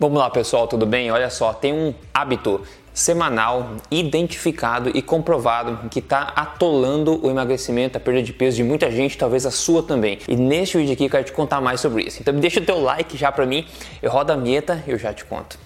Vamos lá, pessoal, tudo bem? Olha só, tem um hábito semanal identificado e comprovado que está atolando o emagrecimento, a perda de peso de muita gente, talvez a sua também. E neste vídeo aqui eu quero te contar mais sobre isso. Então deixa o teu like já para mim, eu rodo a vinheta e eu já te conto.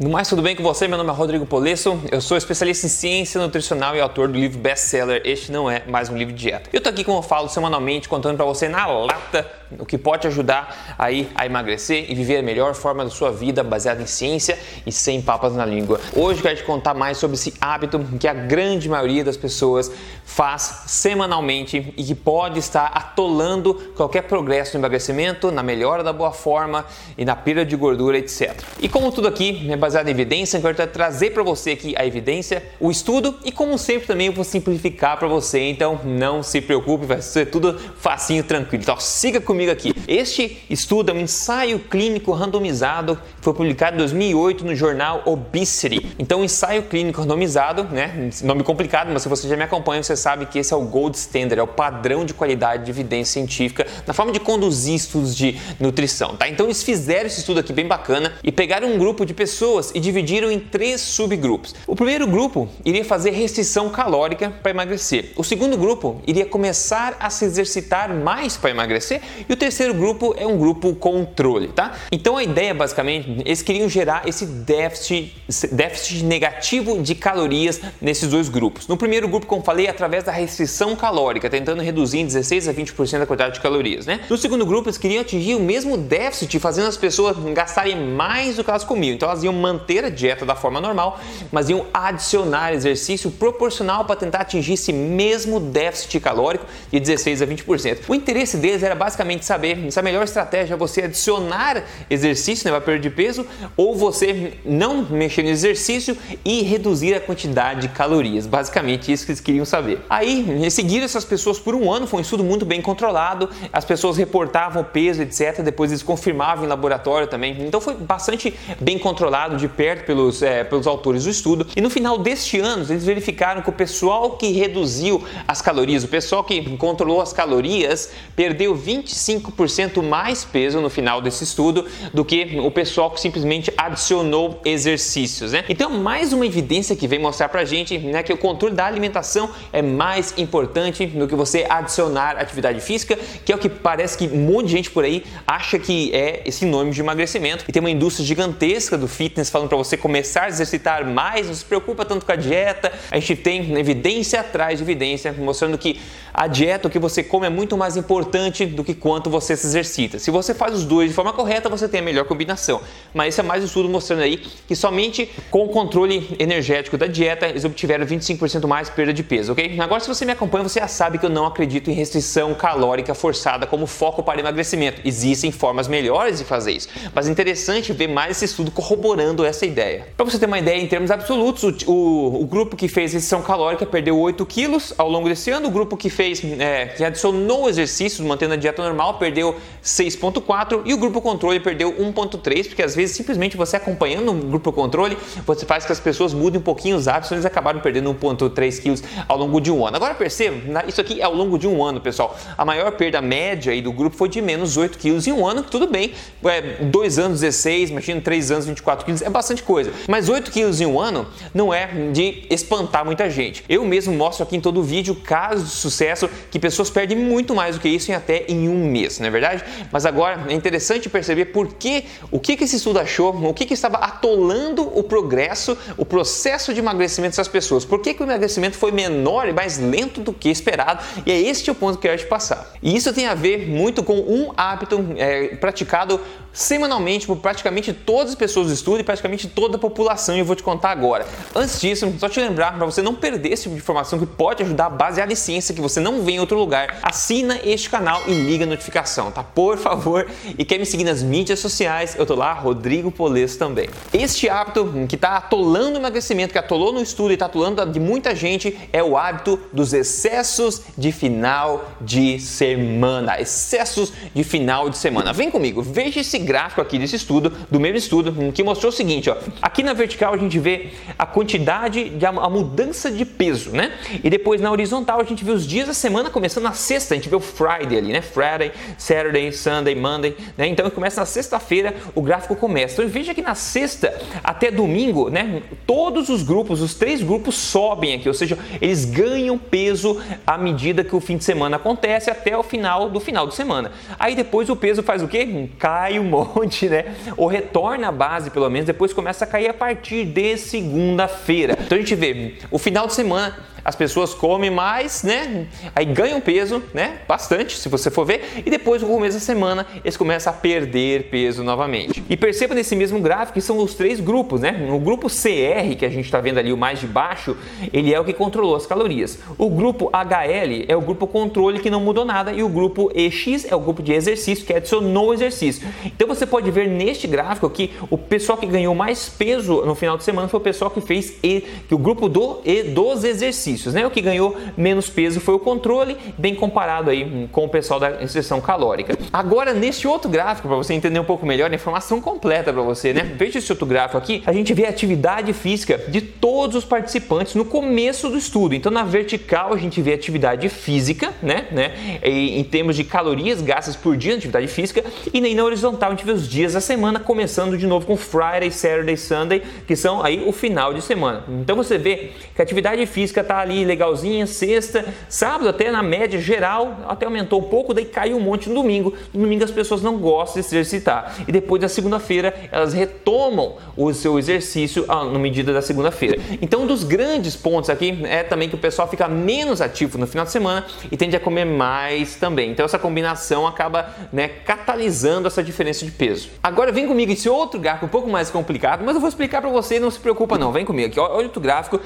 No mais, tudo bem com você? Meu nome é Rodrigo Polesso, eu sou especialista em ciência nutricional e autor do livro best-seller Este Não É Mais Um Livro de Dieta. Eu tô aqui, como eu falo, semanalmente, contando para você na lata o que pode ajudar aí a emagrecer e viver a melhor forma da sua vida baseada em ciência e sem papas na língua. Hoje quero te contar mais sobre esse hábito que a grande maioria das pessoas faz semanalmente e que pode estar atolando qualquer progresso no emagrecimento, na melhora da boa forma e na perda de gordura, etc. E como tudo aqui é baseado em evidência, eu quero trazer para você aqui a evidência, o estudo e como sempre também eu vou simplificar para você, então não se preocupe, vai ser tudo facinho, tranquilo. Então siga comigo aqui. Este estudo é um ensaio clínico randomizado, foi publicado em 2008 no jornal Obesity. Então, ensaio clínico randomizado, né? Nome complicado, mas se você já me acompanha, você sabe que esse é o gold standard, é o padrão de qualidade de evidência científica na forma de conduzir estudos de nutrição, tá? Então, eles fizeram esse estudo aqui bem bacana e pegaram um grupo de pessoas e dividiram em três subgrupos. O primeiro grupo iria fazer restrição calórica para emagrecer. O segundo grupo iria começar a se exercitar mais para emagrecer e o terceiro grupo é um grupo controle, tá? Então, a ideia basicamente, eles queriam gerar esse déficit, déficit negativo de calorias nesses dois grupos. No primeiro grupo, como falei, através da restrição calórica, tentando reduzir em 16 a 20% a quantidade de calorias, né? No segundo grupo, eles queriam atingir o mesmo déficit, fazendo as pessoas gastarem mais do que elas comiam. Então, elas iam manter a dieta da forma normal, mas iam adicionar exercício proporcional para tentar atingir esse mesmo déficit calórico de 16 a 20%. O interesse deles era basicamente saber se a melhor estratégia é você adicionar exercício né, para perda de peso ou você não mexer no exercício e reduzir a quantidade de calorias. Basicamente isso que eles queriam saber. Aí, seguiram essas pessoas por um ano, foi um estudo muito bem controlado, as pessoas reportavam peso, etc. Depois eles confirmavam em laboratório também. Então foi bastante bem controlado de perto pelos, é, pelos autores do estudo. E no final deste ano, eles verificaram que o pessoal que reduziu as calorias, o pessoal que controlou as calorias, perdeu 25% mais peso no final desse estudo do que o pessoal que simplesmente adicionou exercícios, né? Então, mais uma evidência que vem mostrar pra gente, né, que o controle da alimentação é mais importante do que você adicionar atividade física, que é o que parece que um monte de gente por aí acha que é sinônimo de emagrecimento. E tem uma indústria gigantesca do fitness falando para você começar a exercitar mais, não se preocupa tanto com a dieta. A gente tem evidência atrás de evidência mostrando que a dieta, o que você come é muito mais importante do que quanto você se exercita. Se você faz os dois de forma correta, você tem a melhor combinação. Mas esse é mais um estudo mostrando aí que somente com o controle energético da dieta eles obtiveram 25% mais perda de peso, ok? Agora, se você me acompanha, você já sabe que eu não acredito em restrição calórica forçada como foco para emagrecimento. Existem formas melhores de fazer isso, mas é interessante ver mais esse estudo corroborando essa ideia. Para você ter uma ideia em termos absolutos, o, o, o grupo que fez restrição calórica perdeu 8 quilos ao longo desse ano, o grupo que fez, é, que adicionou exercícios mantendo a dieta normal perdeu 6,4 e o grupo controle perdeu 1,3, porque às vezes simplesmente você acompanhando o grupo controle, você faz que as pessoas mudem um pouquinho os hábitos, eles acabaram perdendo 1,3 quilos ao longo de um ano. Agora perceba, isso aqui é ao longo de um ano, pessoal. A maior perda média aí do grupo foi de menos 8 quilos em um ano, tudo bem, é, dois anos 16, imagina 3 anos 24 quilos, é bastante coisa. Mas 8 quilos em um ano não é de espantar muita gente. Eu mesmo mostro aqui em todo o vídeo casos de sucesso que pessoas perdem muito mais do que isso em até em um mês, não é verdade? Mas agora é interessante perceber por que, o que, que esse estudo achou, o que, que estava atolando o progresso, o processo de emagrecimento dessas pessoas. Por que, que o emagrecimento foi menor e mais lento do que esperado? E é este o ponto que eu quero te passar. E isso tem a ver muito com um hábito é, praticado semanalmente por praticamente todas as pessoas do estudo e praticamente toda a população, e eu vou te contar agora. Antes disso, só te lembrar para você não perder esse tipo de informação que pode ajudar baseada em ciência, que você você não vê em outro lugar, assina este canal e liga a notificação, tá? Por favor. E quer me seguir nas mídias sociais? Eu tô lá, Rodrigo Polesso também. Este hábito que tá atolando o emagrecimento, que atolou no estudo e tá atolando de muita gente, é o hábito dos excessos de final de semana. Excessos de final de semana. Vem comigo, veja esse gráfico aqui desse estudo, do mesmo estudo, que mostrou o seguinte, ó. Aqui na vertical a gente vê a quantidade de a mudança de peso, né? E depois na horizontal a gente vê os dias da semana começando na sexta, a gente vê o Friday ali, né? Friday, Saturday, Sunday, Monday, né? Então começa na sexta-feira, o gráfico começa. Então veja que na sexta até domingo, né? Todos os grupos, os três grupos sobem aqui, ou seja, eles ganham peso à medida que o fim de semana acontece até o final do final de semana. Aí depois o peso faz o quê? Cai um monte, né? Ou retorna à base, pelo menos, depois começa a cair a partir de segunda-feira. Então a gente vê o final de semana as pessoas comem mais, né? Aí ganham peso, né? Bastante, se você for ver, e depois no começo da semana eles começam a perder peso novamente. E perceba nesse mesmo gráfico que são os três grupos, né? O grupo CR, que a gente está vendo ali o mais de baixo, ele é o que controlou as calorias. O grupo HL é o grupo controle que não mudou nada e o grupo EX é o grupo de exercício que adicionou o exercício. Então você pode ver neste gráfico que o pessoal que ganhou mais peso no final de semana foi o pessoal que fez e que o grupo do e dos exercícios exercícios. Né? O que ganhou menos peso foi o controle, bem comparado aí com o pessoal da restrição calórica. Agora, neste outro gráfico, para você entender um pouco melhor, a informação completa para você, né? Veja esse outro gráfico aqui, a gente vê a atividade física de todos os participantes no começo do estudo. Então, na vertical, a gente vê a atividade física, né? né? E, em termos de calorias gastas por dia na atividade física, e na horizontal, a gente vê os dias da semana, começando de novo com Friday, Saturday, Sunday, que são aí o final de semana. Então, você vê que a atividade física está ali legalzinha, sexta, sábado até na média geral, até aumentou um pouco, daí caiu um monte no domingo. No domingo as pessoas não gostam de se exercitar. E depois da segunda-feira elas retomam o seu exercício ah, na medida da segunda-feira. Então um dos grandes pontos aqui é também que o pessoal fica menos ativo no final de semana e tende a comer mais também. Então essa combinação acaba né, catalisando essa diferença de peso. Agora vem comigo esse outro gráfico um pouco mais complicado, mas eu vou explicar para você, não se preocupa não, vem comigo aqui. Olha outro gráfico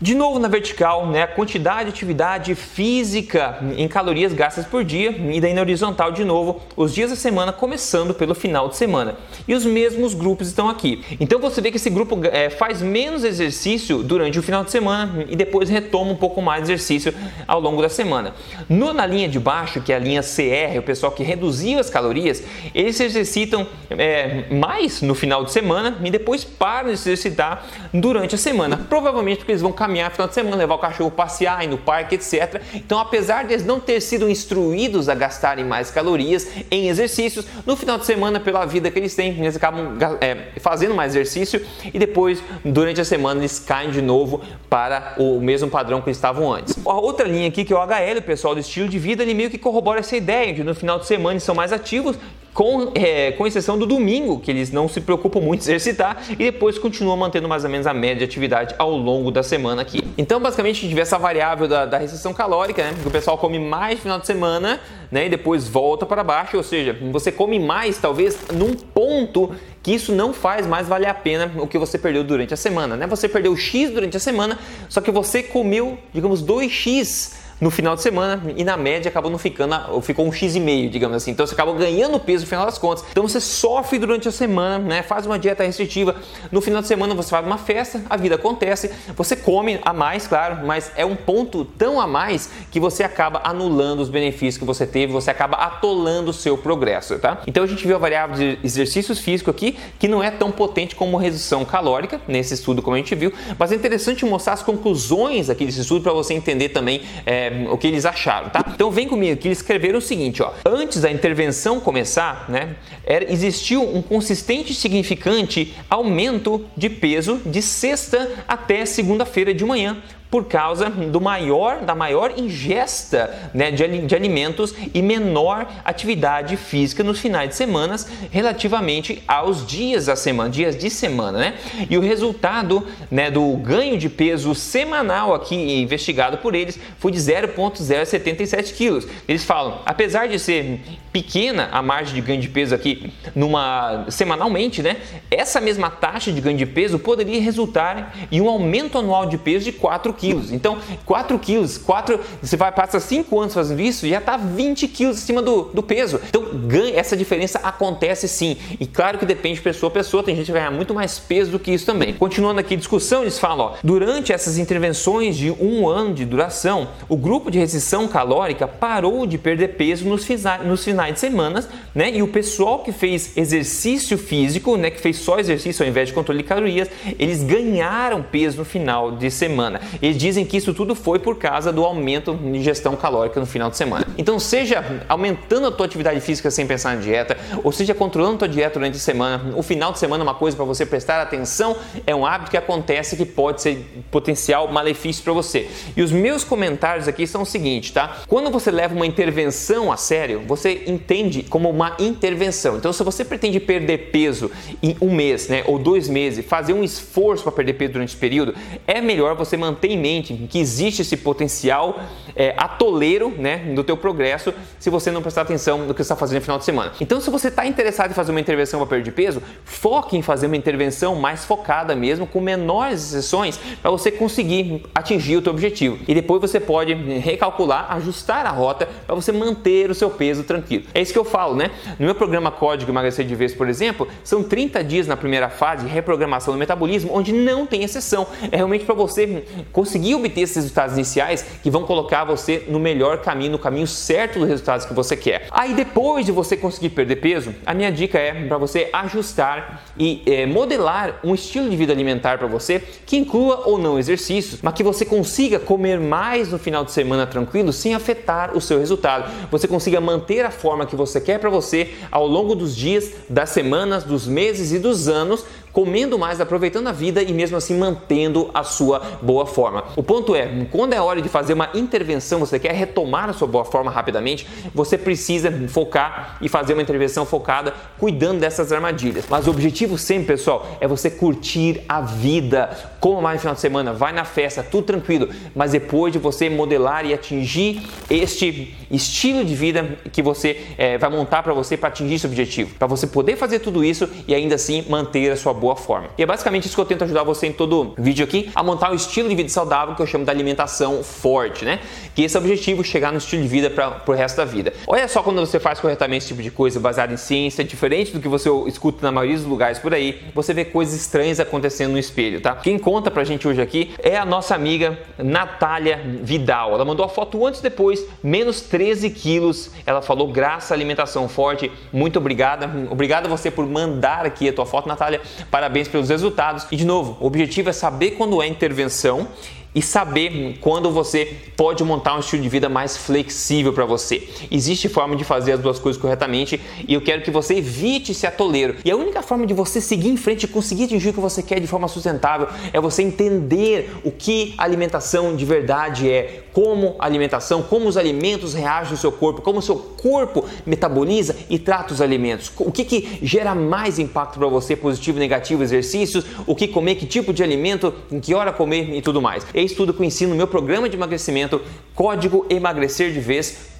de novo na vertical, né, a quantidade de atividade física em calorias gastas por dia e daí na horizontal de novo os dias da semana começando pelo final de semana. E os mesmos grupos estão aqui. Então você vê que esse grupo é, faz menos exercício durante o final de semana e depois retoma um pouco mais de exercício ao longo da semana. No, na linha de baixo, que é a linha CR, o pessoal que reduziu as calorias, eles se exercitam é, mais no final de semana e depois param de se exercitar durante a semana. Provavelmente porque eles vão caminhar no final de semana, levar o cachorro passear, ir no parque, etc. Então, apesar de eles não ter sido instruídos a gastarem mais calorias em exercícios, no final de semana, pela vida que eles têm, eles acabam é, fazendo mais exercício e depois, durante a semana, eles caem de novo para o mesmo padrão que estavam antes. A outra linha aqui, que é o HL, o pessoal do estilo de vida, ele meio que corrobora essa ideia de no final de semana eles são mais ativos, com, é, com exceção do domingo, que eles não se preocupam muito em exercitar, e depois continuam mantendo mais ou menos a média de atividade ao longo da semana aqui. Então, basicamente, a gente vê essa variável da, da calórica, né? Que o pessoal come mais no final de semana, né? E depois volta para baixo, ou seja, você come mais, talvez, num ponto que isso não faz mais valer a pena o que você perdeu durante a semana, né? Você perdeu X durante a semana, só que você comeu, digamos, 2X no final de semana e na média acabou não ficando, ficou um x e meio, digamos assim. Então você acabou ganhando peso no final das contas. Então você sofre durante a semana, né? Faz uma dieta restritiva. No final de semana você faz uma festa, a vida acontece, você come a mais, claro, mas é um ponto tão a mais que você acaba anulando os benefícios que você teve, você acaba atolando o seu progresso, tá? Então a gente viu a variável de exercícios físicos aqui, que não é tão potente como redução calórica nesse estudo como a gente viu, mas é interessante mostrar as conclusões aqui desse estudo para você entender também é, é, o que eles acharam, tá? Então vem comigo que eles escreveram o seguinte, ó. Antes da intervenção começar, né, era, existiu um consistente e significante aumento de peso de sexta até segunda-feira de manhã por causa do maior, da maior ingesta né, de, de alimentos e menor atividade física nos finais de semana relativamente aos dias da semana, dias de semana, né? E o resultado né, do ganho de peso semanal aqui investigado por eles foi de 0,077 quilos. Eles falam, apesar de ser pequena a margem de ganho de peso aqui numa semanalmente, né? Essa mesma taxa de ganho de peso poderia resultar em um aumento anual de peso de 4 quilos. Então, 4 quilos, 4, você vai passar 5 anos fazendo isso, já está 20 quilos acima do, do peso. Então, ganha, essa diferença acontece sim. E claro que depende de pessoa a pessoa, tem gente que vai ganhar muito mais peso do que isso também. Continuando aqui a discussão, eles falam, ó, durante essas intervenções de um ano de duração, o grupo de restrição calórica parou de perder peso nos finais de semana, né? E o pessoal que fez exercício físico, né, que fez só exercício ao invés de controle de calorias, eles ganharam peso no final de semana. Eles dizem que isso tudo foi por causa do aumento de ingestão calórica no final de semana. Então, seja aumentando a tua atividade física sem pensar na dieta, ou seja controlando a tua dieta durante a semana, o final de semana é uma coisa para você prestar atenção, é um hábito que acontece que pode ser potencial malefício para você. E os meus comentários aqui são o seguinte, tá? Quando você leva uma intervenção a sério, você entende como uma intervenção. Então, se você pretende perder peso em um mês, né, ou dois meses, fazer um esforço para perder peso durante esse período, é melhor você manter em mente que existe esse potencial é, atoleiro, né, do teu progresso, se você não prestar atenção no que está fazendo no final de semana. Então, se você está interessado em fazer uma intervenção para perder peso, foque em fazer uma intervenção mais focada mesmo, com menores sessões, para você conseguir atingir o teu objetivo. E depois você pode recalcular, ajustar a rota para você manter o seu peso tranquilo. É isso que eu falo, né? No meu programa Código Emagrecer de Vez, por exemplo, são 30 dias na primeira fase de reprogramação do metabolismo, onde não tem exceção. É realmente para você conseguir obter esses resultados iniciais que vão colocar você no melhor caminho, no caminho certo dos resultados que você quer. Aí depois de você conseguir perder peso, a minha dica é para você ajustar e é, modelar um estilo de vida alimentar para você que inclua ou não exercícios, mas que você consiga comer mais no final de semana tranquilo sem afetar o seu resultado. Você consiga manter a forma que você quer para você ao longo dos dias, das semanas, dos meses e dos anos, comendo mais, aproveitando a vida e mesmo assim mantendo a sua boa forma. O ponto é, quando é hora de fazer uma intervenção, você quer retomar a sua boa forma rapidamente, você precisa focar e fazer uma intervenção focada cuidando dessas armadilhas. Mas o objetivo sempre, pessoal, é você curtir a vida. Como mais no final de semana, vai na festa, tudo tranquilo, mas depois de você modelar e atingir este estilo de vida que você é, vai montar para você para atingir esse objetivo, para você poder fazer tudo isso e ainda assim manter a sua boa forma. E é basicamente isso que eu tento ajudar você em todo vídeo aqui, a montar um estilo de vida saudável que eu chamo de alimentação forte, né? Que esse é o objetivo, chegar no estilo de vida para o resto da vida. Olha só quando você faz corretamente esse tipo de coisa baseado em ciência, diferente do que você escuta na maioria dos lugares por aí, você vê coisas estranhas acontecendo no espelho, tá? Quem conta pra gente hoje aqui é a nossa amiga Natália Vidal. Ela mandou a foto antes e depois, menos 13 quilos. Ela falou, graças à alimentação forte, muito obrigada. Obrigado a você por mandar aqui a tua foto, Natália. Parabéns pelos resultados. E de novo, o objetivo é saber quando é intervenção e saber quando você pode montar um estilo de vida mais flexível para você. Existe forma de fazer as duas coisas corretamente e eu quero que você evite esse atoleiro. E a única forma de você seguir em frente e conseguir atingir o que você quer de forma sustentável é você entender o que alimentação de verdade é, como a alimentação, como os alimentos reagem no seu corpo, como o seu corpo metaboliza e trata os alimentos, o que, que gera mais impacto para você, positivo, negativo, exercícios, o que comer, que tipo de alimento, em que hora comer e tudo mais. É isso tudo que eu ensino no meu programa de emagrecimento, código emagrecer de vez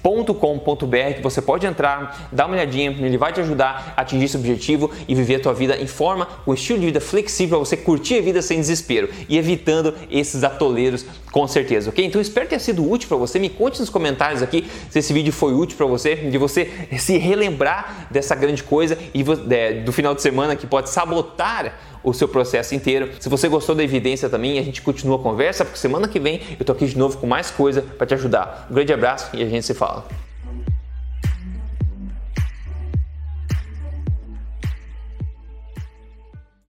que você pode entrar, dar uma olhadinha, ele vai te ajudar a atingir esse objetivo e viver a tua vida em forma, com um estilo de vida flexível você curtir a vida sem desespero e evitando esses atoleiros com certeza, ok? Então espero ter sido útil para você. Me conte nos comentários aqui se esse vídeo foi útil para você, de você se relembrar dessa grande coisa e do final de semana que pode sabotar o seu processo inteiro. Se você gostou da evidência também, a gente continua a conversa, porque semana que vem eu tô aqui de novo com mais coisa para te ajudar. Um grande abraço e a gente se fala.